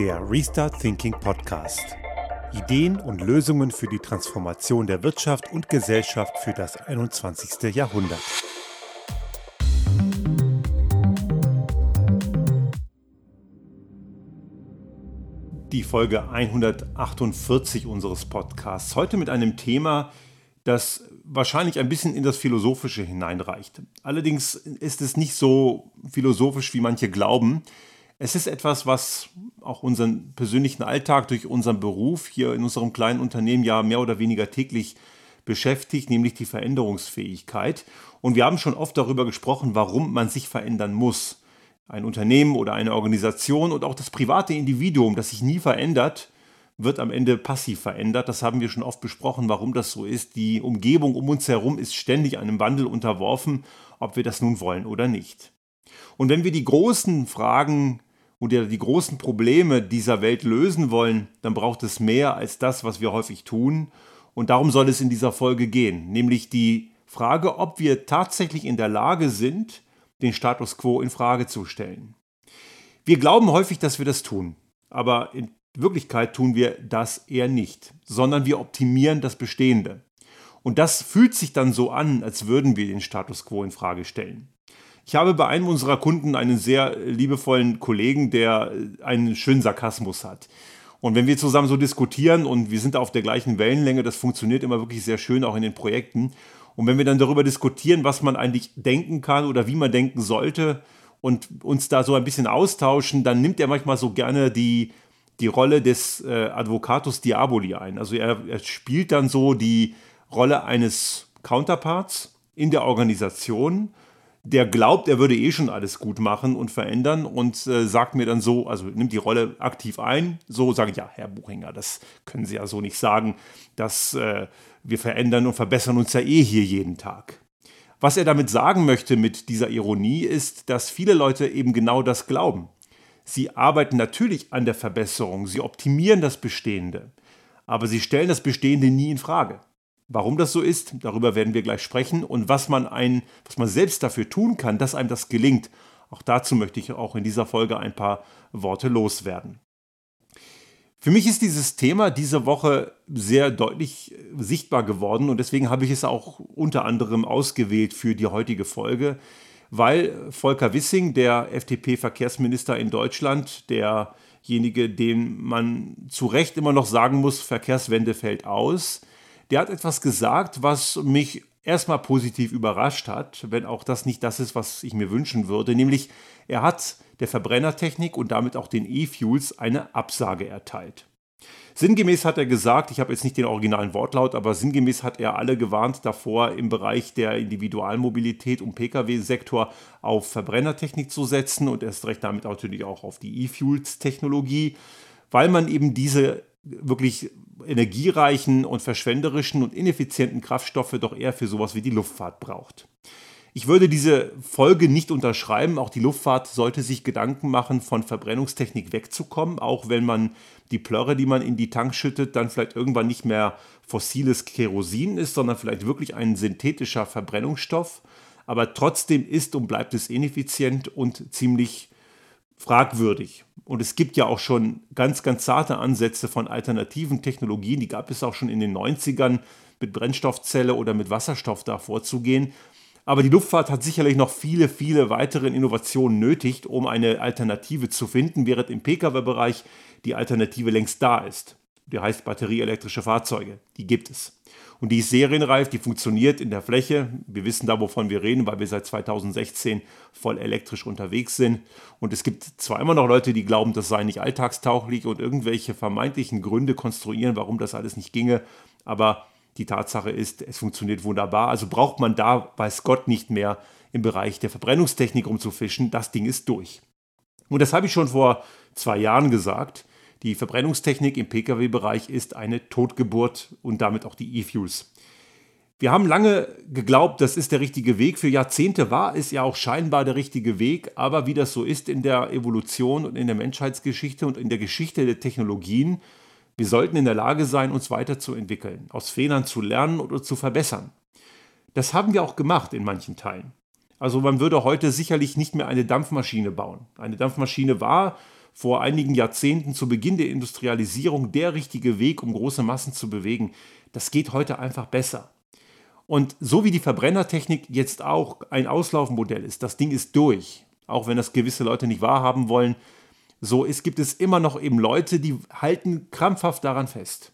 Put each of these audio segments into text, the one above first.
Der Restart Thinking Podcast. Ideen und Lösungen für die Transformation der Wirtschaft und Gesellschaft für das 21. Jahrhundert. Die Folge 148 unseres Podcasts. Heute mit einem Thema, das wahrscheinlich ein bisschen in das Philosophische hineinreicht. Allerdings ist es nicht so philosophisch, wie manche glauben. Es ist etwas, was auch unseren persönlichen Alltag durch unseren Beruf hier in unserem kleinen Unternehmen ja mehr oder weniger täglich beschäftigt, nämlich die Veränderungsfähigkeit. Und wir haben schon oft darüber gesprochen, warum man sich verändern muss. Ein Unternehmen oder eine Organisation und auch das private Individuum, das sich nie verändert, wird am Ende passiv verändert. Das haben wir schon oft besprochen, warum das so ist. Die Umgebung um uns herum ist ständig einem Wandel unterworfen, ob wir das nun wollen oder nicht. Und wenn wir die großen Fragen oder die großen Probleme dieser Welt lösen wollen, dann braucht es mehr als das, was wir häufig tun. Und darum soll es in dieser Folge gehen, nämlich die Frage, ob wir tatsächlich in der Lage sind, den Status quo in Frage zu stellen. Wir glauben häufig, dass wir das tun, aber in Wirklichkeit tun wir das eher nicht, sondern wir optimieren das Bestehende. Und das fühlt sich dann so an, als würden wir den Status quo in Frage stellen. Ich habe bei einem unserer Kunden einen sehr liebevollen Kollegen, der einen schönen Sarkasmus hat. Und wenn wir zusammen so diskutieren und wir sind auf der gleichen Wellenlänge, das funktioniert immer wirklich sehr schön, auch in den Projekten. Und wenn wir dann darüber diskutieren, was man eigentlich denken kann oder wie man denken sollte und uns da so ein bisschen austauschen, dann nimmt er manchmal so gerne die die Rolle des äh, Advocatus Diaboli ein. Also er, er spielt dann so die Rolle eines Counterparts in der Organisation, der glaubt, er würde eh schon alles gut machen und verändern und äh, sagt mir dann so, also nimmt die Rolle aktiv ein. So sage ich, ja, Herr Buchinger, das können Sie ja so nicht sagen, dass äh, wir verändern und verbessern uns ja eh hier jeden Tag. Was er damit sagen möchte mit dieser Ironie ist, dass viele Leute eben genau das glauben. Sie arbeiten natürlich an der Verbesserung, sie optimieren das Bestehende, aber sie stellen das Bestehende nie in Frage. Warum das so ist, darüber werden wir gleich sprechen und was man, ein, was man selbst dafür tun kann, dass einem das gelingt. Auch dazu möchte ich auch in dieser Folge ein paar Worte loswerden. Für mich ist dieses Thema diese Woche sehr deutlich sichtbar geworden und deswegen habe ich es auch unter anderem ausgewählt für die heutige Folge weil Volker Wissing, der FDP-Verkehrsminister in Deutschland, derjenige, dem man zu Recht immer noch sagen muss, Verkehrswende fällt aus, der hat etwas gesagt, was mich erstmal positiv überrascht hat, wenn auch das nicht das ist, was ich mir wünschen würde, nämlich er hat der Verbrennertechnik und damit auch den E-Fuels eine Absage erteilt. Sinngemäß hat er gesagt, ich habe jetzt nicht den originalen Wortlaut, aber sinngemäß hat er alle gewarnt davor, im Bereich der Individualmobilität und Pkw-Sektor auf Verbrennertechnik zu setzen und erst recht damit natürlich auch auf die E-Fuels-Technologie, weil man eben diese wirklich energiereichen und verschwenderischen und ineffizienten Kraftstoffe doch eher für sowas wie die Luftfahrt braucht. Ich würde diese Folge nicht unterschreiben. Auch die Luftfahrt sollte sich Gedanken machen, von Verbrennungstechnik wegzukommen, auch wenn man die Plörre, die man in die Tank schüttet, dann vielleicht irgendwann nicht mehr fossiles Kerosin ist, sondern vielleicht wirklich ein synthetischer Verbrennungsstoff. Aber trotzdem ist und bleibt es ineffizient und ziemlich fragwürdig. Und es gibt ja auch schon ganz, ganz zarte Ansätze von alternativen Technologien, die gab es auch schon in den 90ern mit Brennstoffzelle oder mit Wasserstoff da vorzugehen. Aber die Luftfahrt hat sicherlich noch viele, viele weitere Innovationen nötig, um eine Alternative zu finden, während im Pkw-Bereich die Alternative längst da ist. Die heißt batterieelektrische Fahrzeuge. Die gibt es. Und die ist serienreif, die funktioniert in der Fläche. Wir wissen da, wovon wir reden, weil wir seit 2016 voll elektrisch unterwegs sind. Und es gibt zwar immer noch Leute, die glauben, das sei nicht alltagstauglich und irgendwelche vermeintlichen Gründe konstruieren, warum das alles nicht ginge. Aber die Tatsache ist, es funktioniert wunderbar. Also braucht man da, weiß Gott, nicht mehr im Bereich der Verbrennungstechnik rumzufischen. Das Ding ist durch. Und das habe ich schon vor zwei Jahren gesagt. Die Verbrennungstechnik im Pkw-Bereich ist eine Totgeburt und damit auch die E-Fuels. Wir haben lange geglaubt, das ist der richtige Weg. Für Jahrzehnte war es ja auch scheinbar der richtige Weg. Aber wie das so ist in der Evolution und in der Menschheitsgeschichte und in der Geschichte der Technologien, wir sollten in der Lage sein, uns weiterzuentwickeln, aus Fehlern zu lernen oder zu verbessern. Das haben wir auch gemacht in manchen Teilen. Also man würde heute sicherlich nicht mehr eine Dampfmaschine bauen. Eine Dampfmaschine war vor einigen Jahrzehnten zu Beginn der Industrialisierung der richtige Weg, um große Massen zu bewegen. Das geht heute einfach besser. Und so wie die Verbrennertechnik jetzt auch ein Auslaufmodell ist, das Ding ist durch, auch wenn das gewisse Leute nicht wahrhaben wollen, so ist, gibt es immer noch eben Leute, die halten krampfhaft daran fest.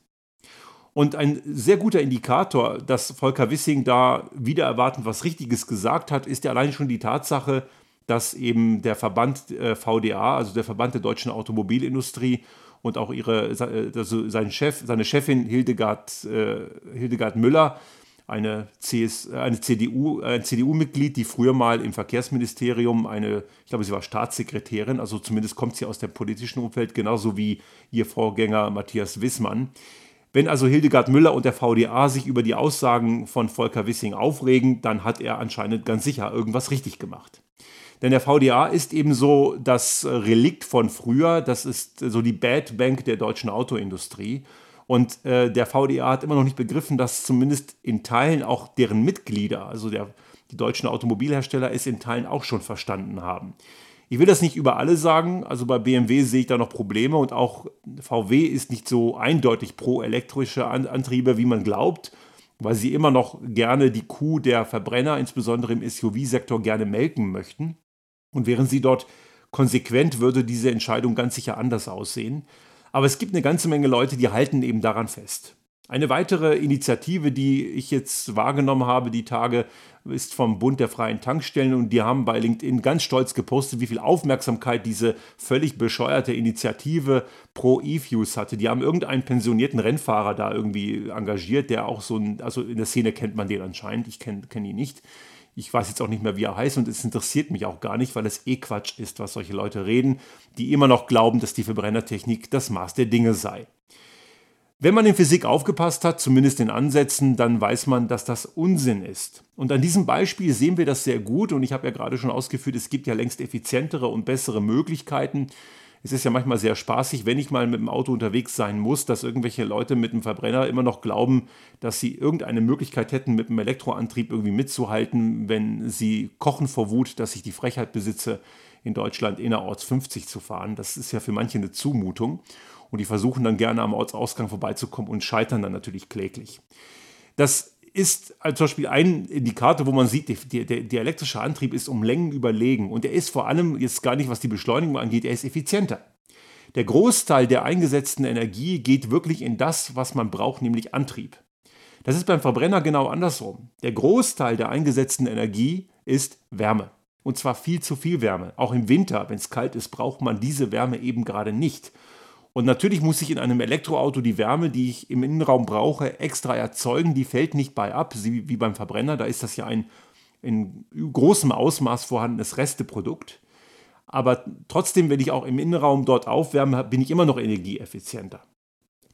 Und ein sehr guter Indikator, dass Volker Wissing da wieder erwartend was Richtiges gesagt hat, ist ja allein schon die Tatsache, dass eben der Verband äh, VDA, also der Verband der deutschen Automobilindustrie und auch ihre, also sein Chef, seine Chefin Hildegard, äh, Hildegard Müller, eine, CS, eine CDU, ein CDU-Mitglied, die früher mal im Verkehrsministerium eine, ich glaube, sie war Staatssekretärin, also zumindest kommt sie aus dem politischen Umfeld, genauso wie ihr Vorgänger Matthias Wissmann. Wenn also Hildegard Müller und der VDA sich über die Aussagen von Volker Wissing aufregen, dann hat er anscheinend ganz sicher irgendwas richtig gemacht. Denn der VDA ist eben so das Relikt von früher, das ist so die Bad Bank der deutschen Autoindustrie. Und äh, der VDA hat immer noch nicht begriffen, dass zumindest in Teilen auch deren Mitglieder, also der, die deutschen Automobilhersteller, es in Teilen auch schon verstanden haben. Ich will das nicht über alle sagen, also bei BMW sehe ich da noch Probleme und auch VW ist nicht so eindeutig pro elektrische Antriebe, wie man glaubt, weil sie immer noch gerne die Kuh der Verbrenner, insbesondere im SUV-Sektor, gerne melken möchten. Und wären sie dort konsequent, würde diese Entscheidung ganz sicher anders aussehen. Aber es gibt eine ganze Menge Leute, die halten eben daran fest. Eine weitere Initiative, die ich jetzt wahrgenommen habe, die Tage, ist vom Bund der freien Tankstellen und die haben bei LinkedIn ganz stolz gepostet, wie viel Aufmerksamkeit diese völlig bescheuerte Initiative pro E-Fuels hatte. Die haben irgendeinen pensionierten Rennfahrer da irgendwie engagiert, der auch so ein, also in der Szene kennt man den anscheinend, ich kenne kenn ihn nicht. Ich weiß jetzt auch nicht mehr, wie er heißt und es interessiert mich auch gar nicht, weil es eh Quatsch ist, was solche Leute reden, die immer noch glauben, dass die Verbrennertechnik das Maß der Dinge sei. Wenn man in Physik aufgepasst hat, zumindest in Ansätzen, dann weiß man, dass das Unsinn ist. Und an diesem Beispiel sehen wir das sehr gut und ich habe ja gerade schon ausgeführt, es gibt ja längst effizientere und bessere Möglichkeiten. Es ist ja manchmal sehr spaßig, wenn ich mal mit dem Auto unterwegs sein muss, dass irgendwelche Leute mit dem Verbrenner immer noch glauben, dass sie irgendeine Möglichkeit hätten, mit dem Elektroantrieb irgendwie mitzuhalten, wenn sie kochen vor Wut, dass ich die Frechheit besitze, in Deutschland innerorts 50 zu fahren. Das ist ja für manche eine Zumutung und die versuchen dann gerne am Ortsausgang vorbeizukommen und scheitern dann natürlich kläglich. Das ist zum Beispiel ein Indikator, wo man sieht, der, der, der, elektrische Antrieb ist um Längen überlegen und er ist vor allem jetzt gar nicht, was die Beschleunigung angeht, er ist effizienter. Der Großteil der eingesetzten Energie geht wirklich in das, was man braucht, nämlich Antrieb. Das ist beim Verbrenner genau andersrum. Der Großteil der eingesetzten Energie ist Wärme. Und zwar viel zu viel Wärme. Auch im Winter, wenn es kalt ist, braucht man diese Wärme eben gerade nicht. Und natürlich muss ich in einem Elektroauto die Wärme, die ich im Innenraum brauche, extra erzeugen. Die fällt nicht bei ab, wie beim Verbrenner. Da ist das ja ein in großem Ausmaß vorhandenes Resteprodukt. Aber trotzdem, wenn ich auch im Innenraum dort aufwärme, bin ich immer noch energieeffizienter.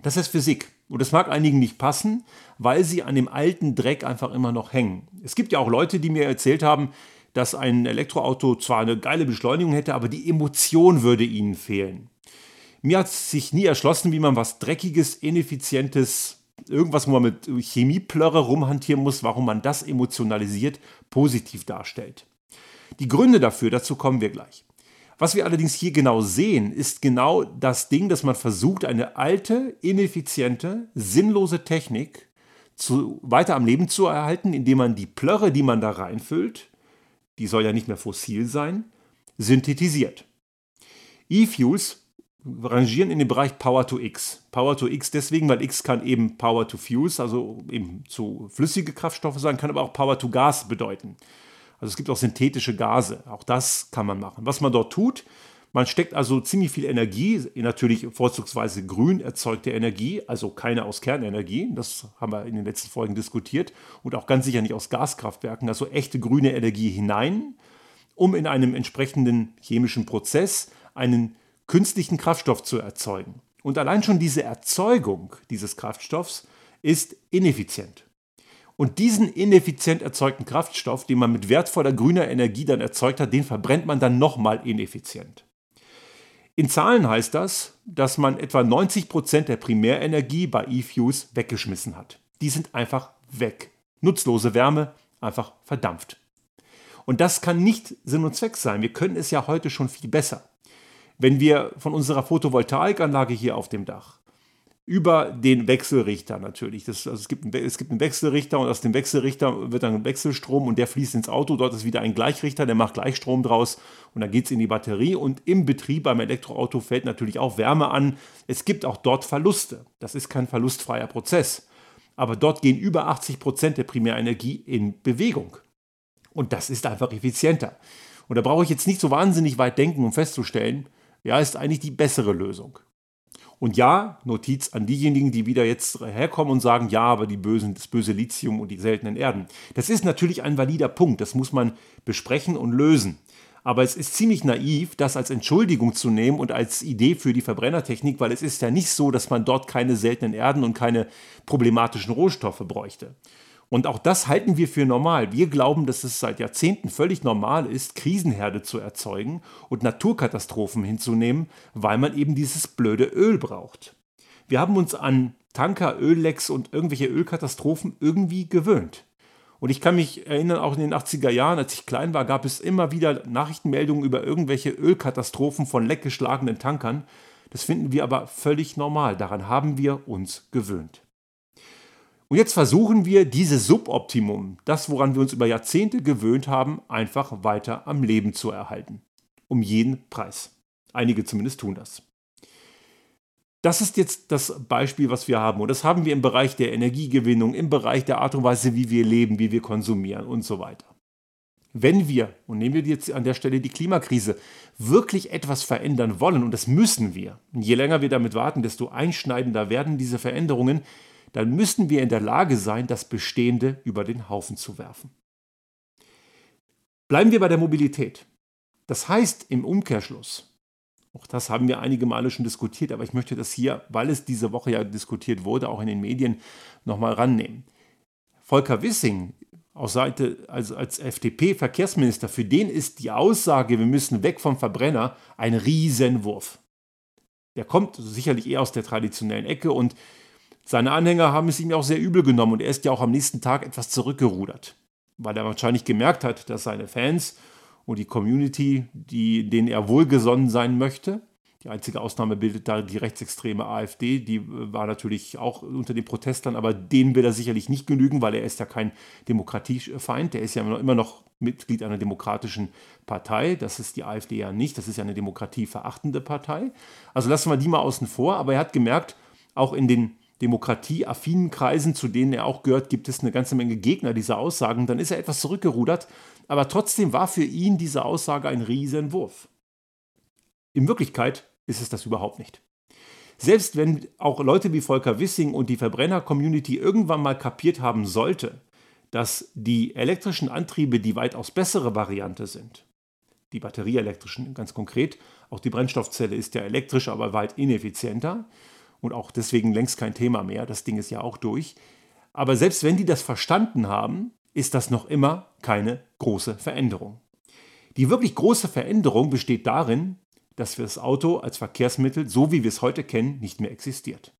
Das ist Physik. Und das mag einigen nicht passen, weil sie an dem alten Dreck einfach immer noch hängen. Es gibt ja auch Leute, die mir erzählt haben, dass ein Elektroauto zwar eine geile Beschleunigung hätte, aber die Emotion würde ihnen fehlen. Mir hat sich nie erschlossen, wie man was Dreckiges, Ineffizientes, irgendwas, wo man mit Chemieplörre rumhantieren muss, warum man das emotionalisiert, positiv darstellt. Die Gründe dafür, dazu kommen wir gleich. Was wir allerdings hier genau sehen, ist genau das Ding, dass man versucht, eine alte, ineffiziente, sinnlose Technik zu, weiter am Leben zu erhalten, indem man die Plörre, die man da reinfüllt, die soll ja nicht mehr fossil sein, synthetisiert. E-Fuels rangieren in den Bereich Power to X. Power to X deswegen, weil X kann eben Power to Fuels, also eben zu flüssige Kraftstoffe sein, kann aber auch Power to Gas bedeuten. Also es gibt auch synthetische Gase. Auch das kann man machen. Was man dort tut, man steckt also ziemlich viel Energie, natürlich vorzugsweise grün erzeugte Energie, also keine aus Kernenergie, das haben wir in den letzten Folgen diskutiert, und auch ganz sicher nicht aus Gaskraftwerken, also echte grüne Energie hinein, um in einem entsprechenden chemischen Prozess einen künstlichen Kraftstoff zu erzeugen. Und allein schon diese Erzeugung dieses Kraftstoffs ist ineffizient. Und diesen ineffizient erzeugten Kraftstoff, den man mit wertvoller grüner Energie dann erzeugt hat, den verbrennt man dann nochmal ineffizient. In Zahlen heißt das, dass man etwa 90 Prozent der Primärenergie bei E-Fuels weggeschmissen hat. Die sind einfach weg. Nutzlose Wärme, einfach verdampft. Und das kann nicht Sinn und Zweck sein. Wir können es ja heute schon viel besser. Wenn wir von unserer Photovoltaikanlage hier auf dem Dach über den Wechselrichter natürlich. Das, also es, gibt einen, es gibt einen Wechselrichter und aus dem Wechselrichter wird dann Wechselstrom und der fließt ins Auto. Dort ist wieder ein Gleichrichter, der macht Gleichstrom draus und dann geht es in die Batterie. Und im Betrieb beim Elektroauto fällt natürlich auch Wärme an. Es gibt auch dort Verluste. Das ist kein verlustfreier Prozess. Aber dort gehen über 80 Prozent der Primärenergie in Bewegung. Und das ist einfach effizienter. Und da brauche ich jetzt nicht so wahnsinnig weit denken, um festzustellen, ja, ist eigentlich die bessere Lösung. Und ja, Notiz an diejenigen, die wieder jetzt herkommen und sagen, ja, aber die bösen, das böse Lithium und die seltenen Erden. Das ist natürlich ein valider Punkt, das muss man besprechen und lösen. Aber es ist ziemlich naiv, das als Entschuldigung zu nehmen und als Idee für die Verbrennertechnik, weil es ist ja nicht so, dass man dort keine seltenen Erden und keine problematischen Rohstoffe bräuchte. Und auch das halten wir für normal. Wir glauben, dass es seit Jahrzehnten völlig normal ist, Krisenherde zu erzeugen und Naturkatastrophen hinzunehmen, weil man eben dieses blöde Öl braucht. Wir haben uns an Tanker, Öllecks und irgendwelche Ölkatastrophen irgendwie gewöhnt. Und ich kann mich erinnern, auch in den 80er Jahren, als ich klein war, gab es immer wieder Nachrichtenmeldungen über irgendwelche Ölkatastrophen von leckgeschlagenen Tankern. Das finden wir aber völlig normal. Daran haben wir uns gewöhnt. Und jetzt versuchen wir, dieses Suboptimum, das, woran wir uns über Jahrzehnte gewöhnt haben, einfach weiter am Leben zu erhalten. Um jeden Preis. Einige zumindest tun das. Das ist jetzt das Beispiel, was wir haben. Und das haben wir im Bereich der Energiegewinnung, im Bereich der Art und Weise, wie wir leben, wie wir konsumieren und so weiter. Wenn wir, und nehmen wir jetzt an der Stelle die Klimakrise, wirklich etwas verändern wollen, und das müssen wir, und je länger wir damit warten, desto einschneidender werden diese Veränderungen, dann müssen wir in der Lage sein, das Bestehende über den Haufen zu werfen. Bleiben wir bei der Mobilität. Das heißt im Umkehrschluss, auch das haben wir einige Male schon diskutiert, aber ich möchte das hier, weil es diese Woche ja diskutiert wurde, auch in den Medien nochmal rannehmen. Volker Wissing aus Seite, also als FDP-Verkehrsminister, für den ist die Aussage, wir müssen weg vom Verbrenner, ein Riesenwurf. Der kommt sicherlich eher aus der traditionellen Ecke und seine Anhänger haben es ihm auch sehr übel genommen und er ist ja auch am nächsten Tag etwas zurückgerudert, weil er wahrscheinlich gemerkt hat, dass seine Fans und die Community, die, denen er wohlgesonnen sein möchte, die einzige Ausnahme bildet da die rechtsextreme AfD, die äh, war natürlich auch unter den Protestern, aber denen will er sicherlich nicht genügen, weil er ist ja kein Demokratiefeind, der ist ja immer noch Mitglied einer demokratischen Partei, das ist die AfD ja nicht, das ist ja eine demokratieverachtende Partei. Also lassen wir die mal außen vor, aber er hat gemerkt, auch in den demokratieaffinen Kreisen, zu denen er auch gehört, gibt es eine ganze Menge Gegner dieser Aussagen. Dann ist er etwas zurückgerudert, aber trotzdem war für ihn diese Aussage ein Riesenwurf. In Wirklichkeit ist es das überhaupt nicht. Selbst wenn auch Leute wie Volker Wissing und die Verbrenner-Community irgendwann mal kapiert haben sollte, dass die elektrischen Antriebe die weitaus bessere Variante sind, die batterieelektrischen ganz konkret, auch die Brennstoffzelle ist ja elektrisch, aber weit ineffizienter, und auch deswegen längst kein Thema mehr. Das Ding ist ja auch durch. Aber selbst wenn die das verstanden haben, ist das noch immer keine große Veränderung. Die wirklich große Veränderung besteht darin, dass das Auto als Verkehrsmittel, so wie wir es heute kennen, nicht mehr existiert.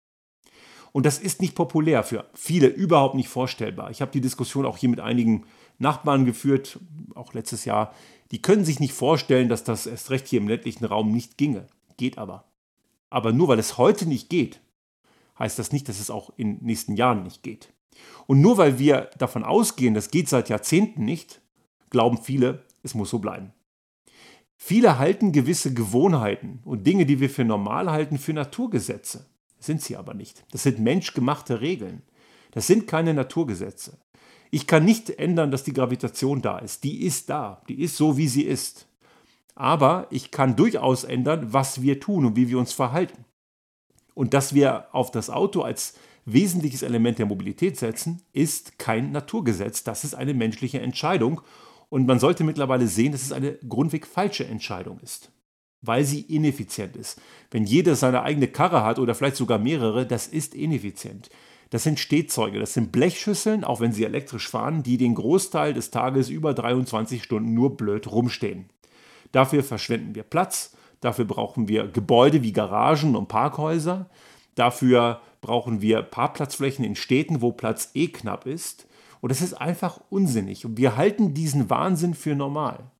Und das ist nicht populär, für viele überhaupt nicht vorstellbar. Ich habe die Diskussion auch hier mit einigen Nachbarn geführt, auch letztes Jahr. Die können sich nicht vorstellen, dass das erst recht hier im ländlichen Raum nicht ginge. Geht aber. Aber nur weil es heute nicht geht, heißt das nicht, dass es auch in den nächsten Jahren nicht geht. Und nur weil wir davon ausgehen, das geht seit Jahrzehnten nicht, glauben viele, es muss so bleiben. Viele halten gewisse Gewohnheiten und Dinge, die wir für normal halten, für Naturgesetze. Sind sie aber nicht. Das sind menschgemachte Regeln. Das sind keine Naturgesetze. Ich kann nicht ändern, dass die Gravitation da ist. Die ist da. Die ist so, wie sie ist. Aber ich kann durchaus ändern, was wir tun und wie wir uns verhalten. Und dass wir auf das Auto als wesentliches Element der Mobilität setzen, ist kein Naturgesetz. Das ist eine menschliche Entscheidung. Und man sollte mittlerweile sehen, dass es eine grundweg falsche Entscheidung ist, weil sie ineffizient ist. Wenn jeder seine eigene Karre hat oder vielleicht sogar mehrere, das ist ineffizient. Das sind Stehzeuge, das sind Blechschüsseln, auch wenn sie elektrisch fahren, die den Großteil des Tages über 23 Stunden nur blöd rumstehen. Dafür verschwenden wir Platz, dafür brauchen wir Gebäude wie Garagen und Parkhäuser, dafür brauchen wir Parkplatzflächen in Städten, wo Platz eh knapp ist. Und das ist einfach unsinnig. Und wir halten diesen Wahnsinn für normal.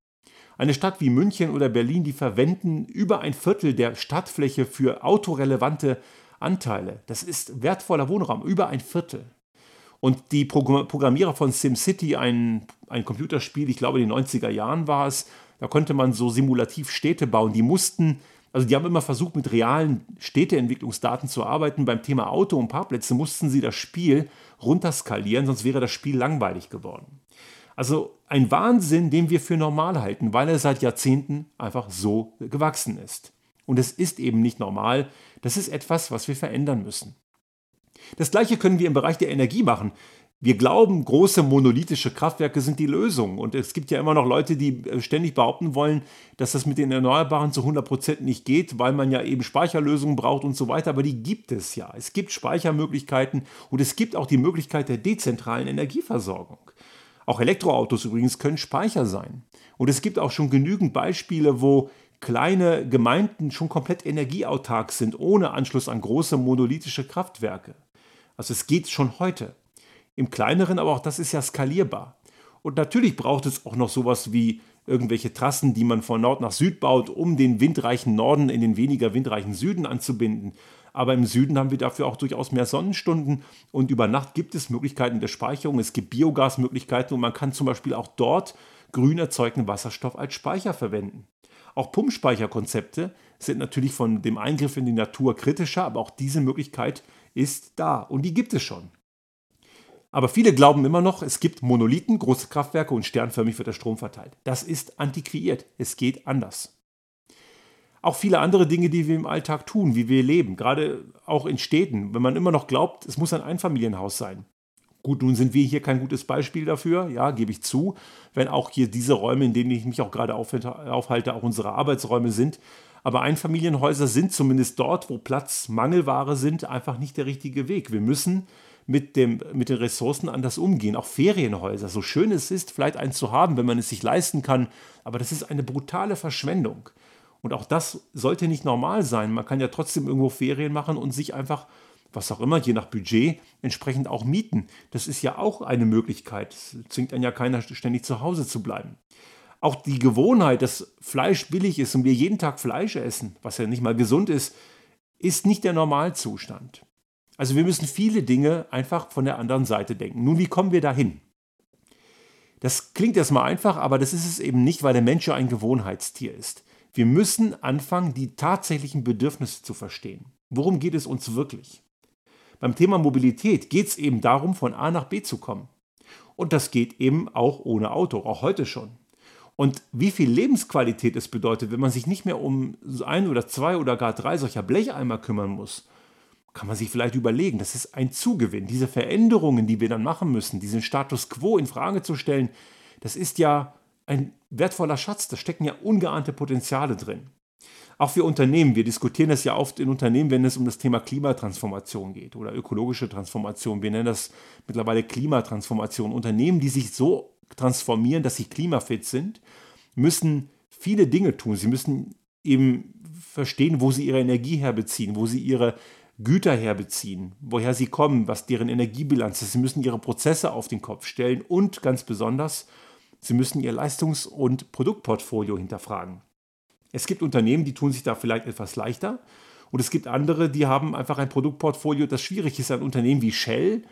Eine Stadt wie München oder Berlin, die verwenden über ein Viertel der Stadtfläche für autorelevante Anteile. Das ist wertvoller Wohnraum, über ein Viertel. Und die Programmierer von SimCity, ein, ein Computerspiel, ich glaube in den 90er Jahren war es, da konnte man so simulativ Städte bauen. Die mussten, also die haben immer versucht, mit realen Städteentwicklungsdaten zu arbeiten. Beim Thema Auto und Parkplätze mussten sie das Spiel runterskalieren, sonst wäre das Spiel langweilig geworden. Also ein Wahnsinn, den wir für normal halten, weil er seit Jahrzehnten einfach so gewachsen ist. Und es ist eben nicht normal. Das ist etwas, was wir verändern müssen. Das gleiche können wir im Bereich der Energie machen. Wir glauben, große monolithische Kraftwerke sind die Lösung. Und es gibt ja immer noch Leute, die äh, ständig behaupten wollen, dass das mit den Erneuerbaren zu 100 Prozent nicht geht, weil man ja eben Speicherlösungen braucht und so weiter. Aber die gibt es ja. Es gibt Speichermöglichkeiten und es gibt auch die Möglichkeit der dezentralen Energieversorgung. Auch Elektroautos übrigens können Speicher sein. Und es gibt auch schon genügend Beispiele, wo kleine Gemeinden schon komplett energieautark sind, ohne Anschluss an große monolithische Kraftwerke. Also es geht schon heute. Im kleineren, aber auch das ist ja skalierbar. Und natürlich braucht es auch noch sowas wie irgendwelche Trassen, die man von Nord nach Süd baut, um den windreichen Norden in den weniger windreichen Süden anzubinden. Aber im Süden haben wir dafür auch durchaus mehr Sonnenstunden und über Nacht gibt es Möglichkeiten der Speicherung. Es gibt Biogasmöglichkeiten und man kann zum Beispiel auch dort grün erzeugten Wasserstoff als Speicher verwenden. Auch Pumpspeicherkonzepte sind natürlich von dem Eingriff in die Natur kritischer, aber auch diese Möglichkeit ist da und die gibt es schon. Aber viele glauben immer noch, es gibt Monolithen, große Kraftwerke und sternförmig wird der Strom verteilt. Das ist antiquiert. Es geht anders. Auch viele andere Dinge, die wir im Alltag tun, wie wir leben, gerade auch in Städten, wenn man immer noch glaubt, es muss ein Einfamilienhaus sein. Gut, nun sind wir hier kein gutes Beispiel dafür, ja, gebe ich zu, wenn auch hier diese Räume, in denen ich mich auch gerade aufhalte, auch unsere Arbeitsräume sind. Aber Einfamilienhäuser sind zumindest dort, wo Platzmangelware sind, einfach nicht der richtige Weg. Wir müssen mit, dem, mit den Ressourcen anders umgehen. Auch Ferienhäuser, so schön es ist, vielleicht eins zu haben, wenn man es sich leisten kann, aber das ist eine brutale Verschwendung. Und auch das sollte nicht normal sein. Man kann ja trotzdem irgendwo Ferien machen und sich einfach, was auch immer, je nach Budget, entsprechend auch mieten. Das ist ja auch eine Möglichkeit. Es zwingt einen ja keiner, ständig zu Hause zu bleiben. Auch die Gewohnheit, dass Fleisch billig ist und wir jeden Tag Fleisch essen, was ja nicht mal gesund ist, ist nicht der Normalzustand. Also wir müssen viele Dinge einfach von der anderen Seite denken. Nun, wie kommen wir dahin? Das klingt erstmal einfach, aber das ist es eben nicht, weil der Mensch ja ein Gewohnheitstier ist. Wir müssen anfangen, die tatsächlichen Bedürfnisse zu verstehen. Worum geht es uns wirklich? Beim Thema Mobilität geht es eben darum, von A nach B zu kommen. Und das geht eben auch ohne Auto, auch heute schon. Und wie viel Lebensqualität es bedeutet, wenn man sich nicht mehr um ein oder zwei oder gar drei solcher Blecheimer kümmern muss, kann man sich vielleicht überlegen, das ist ein Zugewinn. Diese Veränderungen, die wir dann machen müssen, diesen Status quo in Frage zu stellen, das ist ja ein wertvoller Schatz, da stecken ja ungeahnte Potenziale drin. Auch für Unternehmen, wir diskutieren das ja oft in Unternehmen, wenn es um das Thema Klimatransformation geht oder ökologische Transformation. Wir nennen das mittlerweile Klimatransformation. Unternehmen, die sich so transformieren, dass sie klimafit sind, müssen viele Dinge tun. Sie müssen eben verstehen, wo sie ihre Energie herbeziehen, wo sie ihre Güter herbeziehen, woher sie kommen, was deren Energiebilanz ist. Sie müssen ihre Prozesse auf den Kopf stellen und ganz besonders, sie müssen ihr Leistungs- und Produktportfolio hinterfragen. Es gibt Unternehmen, die tun sich da vielleicht etwas leichter und es gibt andere, die haben einfach ein Produktportfolio, das schwierig ist. Ein Unternehmen wie Shell,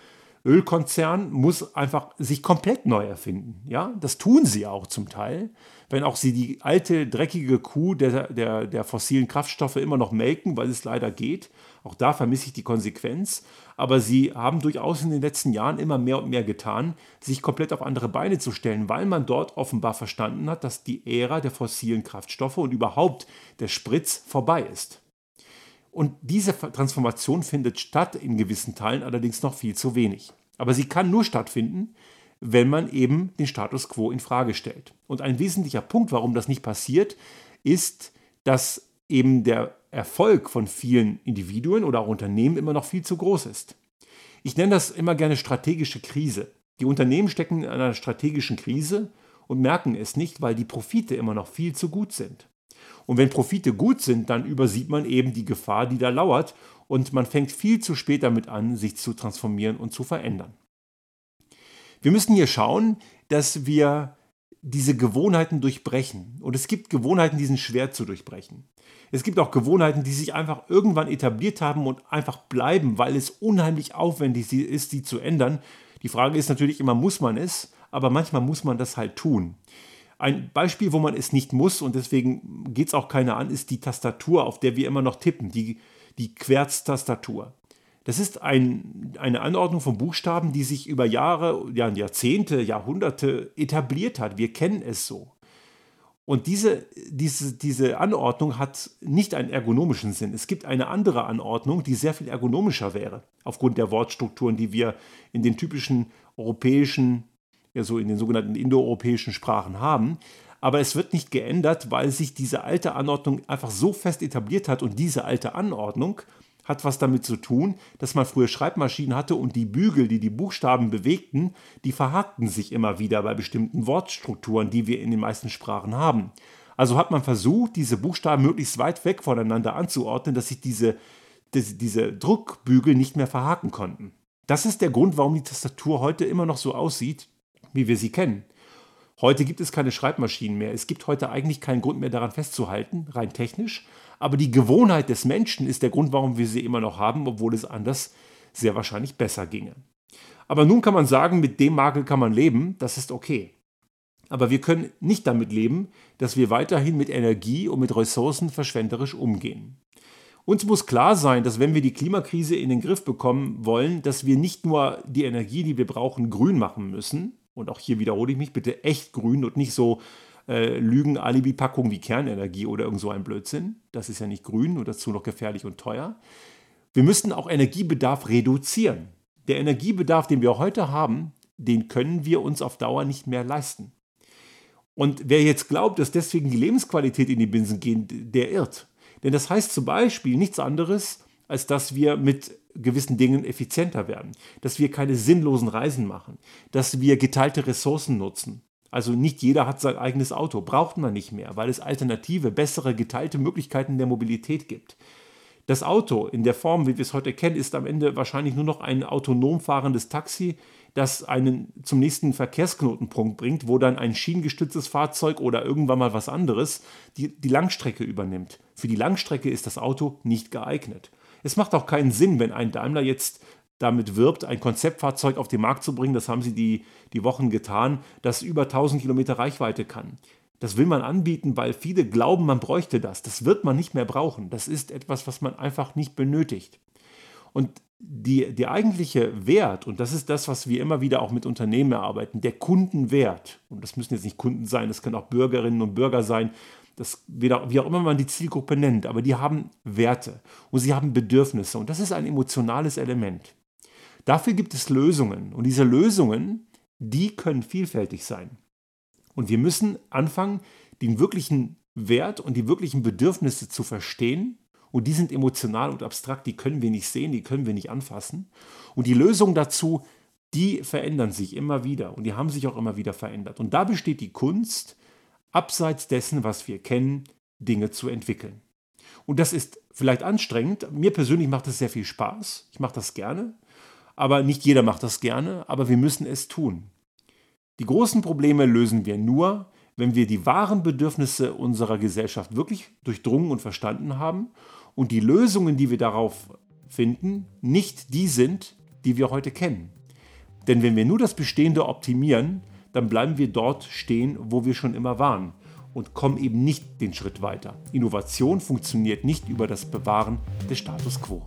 Ölkonzern, muss einfach sich komplett neu erfinden. Ja, das tun sie auch zum Teil wenn auch sie die alte, dreckige Kuh der, der, der fossilen Kraftstoffe immer noch melken, weil es leider geht. Auch da vermisse ich die Konsequenz. Aber sie haben durchaus in den letzten Jahren immer mehr und mehr getan, sich komplett auf andere Beine zu stellen, weil man dort offenbar verstanden hat, dass die Ära der fossilen Kraftstoffe und überhaupt der Spritz vorbei ist. Und diese Transformation findet statt, in gewissen Teilen allerdings noch viel zu wenig. Aber sie kann nur stattfinden, wenn man eben den Status quo in Frage stellt. Und ein wesentlicher Punkt, warum das nicht passiert, ist, dass eben der Erfolg von vielen Individuen oder auch Unternehmen immer noch viel zu groß ist. Ich nenne das immer gerne strategische Krise. Die Unternehmen stecken in einer strategischen Krise und merken es nicht, weil die Profite immer noch viel zu gut sind. Und wenn Profite gut sind, dann übersieht man eben die Gefahr, die da lauert und man fängt viel zu spät damit an, sich zu transformieren und zu verändern. Wir müssen hier schauen, dass wir diese Gewohnheiten durchbrechen. Und es gibt Gewohnheiten, die sind schwer zu durchbrechen. Es gibt auch Gewohnheiten, die sich einfach irgendwann etabliert haben und einfach bleiben, weil es unheimlich aufwendig ist, sie zu ändern. Die Frage ist natürlich immer, muss man es? Aber manchmal muss man das halt tun. Ein Beispiel, wo man es nicht muss und deswegen geht es auch keiner an, ist die Tastatur, auf der wir immer noch tippen, die, die Querztastatur. Das ist ein, eine Anordnung von Buchstaben, die sich über Jahre, ja, Jahrzehnte, Jahrhunderte etabliert hat. Wir kennen es so. Und diese, diese, diese Anordnung hat nicht einen ergonomischen Sinn. Es gibt eine andere Anordnung, die sehr viel ergonomischer wäre, aufgrund der Wortstrukturen, die wir in den typischen europäischen, ja so in den sogenannten indoeuropäischen Sprachen haben. Aber es wird nicht geändert, weil sich diese alte Anordnung einfach so fest etabliert hat und diese alte Anordnung hat was damit zu tun, dass man früher Schreibmaschinen hatte und die Bügel, die die Buchstaben bewegten, die verhakten sich immer wieder bei bestimmten Wortstrukturen, die wir in den meisten Sprachen haben. Also hat man versucht, diese Buchstaben möglichst weit weg voneinander anzuordnen, dass sich diese, diese, diese Druckbügel nicht mehr verhaken konnten. Das ist der Grund, warum die Tastatur heute immer noch so aussieht, wie wir sie kennen. Heute gibt es keine Schreibmaschinen mehr. Es gibt heute eigentlich keinen Grund mehr daran festzuhalten, rein technisch. Aber die Gewohnheit des Menschen ist der Grund, warum wir sie immer noch haben, obwohl es anders sehr wahrscheinlich besser ginge. Aber nun kann man sagen, mit dem Makel kann man leben, das ist okay. Aber wir können nicht damit leben, dass wir weiterhin mit Energie und mit Ressourcen verschwenderisch umgehen. Uns muss klar sein, dass wenn wir die Klimakrise in den Griff bekommen wollen, dass wir nicht nur die Energie, die wir brauchen, grün machen müssen, und auch hier wiederhole ich mich, bitte echt grün und nicht so äh, Lügen-Alibi-Packung wie Kernenergie oder irgend so ein Blödsinn. Das ist ja nicht grün und dazu noch gefährlich und teuer. Wir müssten auch Energiebedarf reduzieren. Der Energiebedarf, den wir heute haben, den können wir uns auf Dauer nicht mehr leisten. Und wer jetzt glaubt, dass deswegen die Lebensqualität in die Binsen geht, der irrt. Denn das heißt zum Beispiel nichts anderes, als dass wir mit gewissen Dingen effizienter werden, dass wir keine sinnlosen Reisen machen, dass wir geteilte Ressourcen nutzen, also nicht jeder hat sein eigenes Auto, braucht man nicht mehr, weil es alternative, bessere, geteilte Möglichkeiten der Mobilität gibt. Das Auto in der Form, wie wir es heute kennen, ist am Ende wahrscheinlich nur noch ein autonom fahrendes Taxi, das einen zum nächsten Verkehrsknotenpunkt bringt, wo dann ein schienengestütztes Fahrzeug oder irgendwann mal was anderes die, die Langstrecke übernimmt. Für die Langstrecke ist das Auto nicht geeignet. Es macht auch keinen Sinn, wenn ein Daimler jetzt damit wirbt, ein Konzeptfahrzeug auf den Markt zu bringen. Das haben sie die, die Wochen getan, das über 1000 Kilometer Reichweite kann. Das will man anbieten, weil viele glauben, man bräuchte das. Das wird man nicht mehr brauchen. Das ist etwas, was man einfach nicht benötigt. Und die, der eigentliche Wert, und das ist das, was wir immer wieder auch mit Unternehmen erarbeiten, der Kundenwert, und das müssen jetzt nicht Kunden sein, das können auch Bürgerinnen und Bürger sein, das, wie auch immer man die Zielgruppe nennt, aber die haben Werte und sie haben Bedürfnisse und das ist ein emotionales Element. Dafür gibt es Lösungen und diese Lösungen, die können vielfältig sein. Und wir müssen anfangen, den wirklichen Wert und die wirklichen Bedürfnisse zu verstehen. Und die sind emotional und abstrakt, die können wir nicht sehen, die können wir nicht anfassen. Und die Lösungen dazu, die verändern sich immer wieder und die haben sich auch immer wieder verändert. Und da besteht die Kunst, abseits dessen, was wir kennen, Dinge zu entwickeln. Und das ist vielleicht anstrengend. Mir persönlich macht es sehr viel Spaß. Ich mache das gerne. Aber nicht jeder macht das gerne, aber wir müssen es tun. Die großen Probleme lösen wir nur, wenn wir die wahren Bedürfnisse unserer Gesellschaft wirklich durchdrungen und verstanden haben und die Lösungen, die wir darauf finden, nicht die sind, die wir heute kennen. Denn wenn wir nur das Bestehende optimieren, dann bleiben wir dort stehen, wo wir schon immer waren und kommen eben nicht den Schritt weiter. Innovation funktioniert nicht über das Bewahren des Status quo.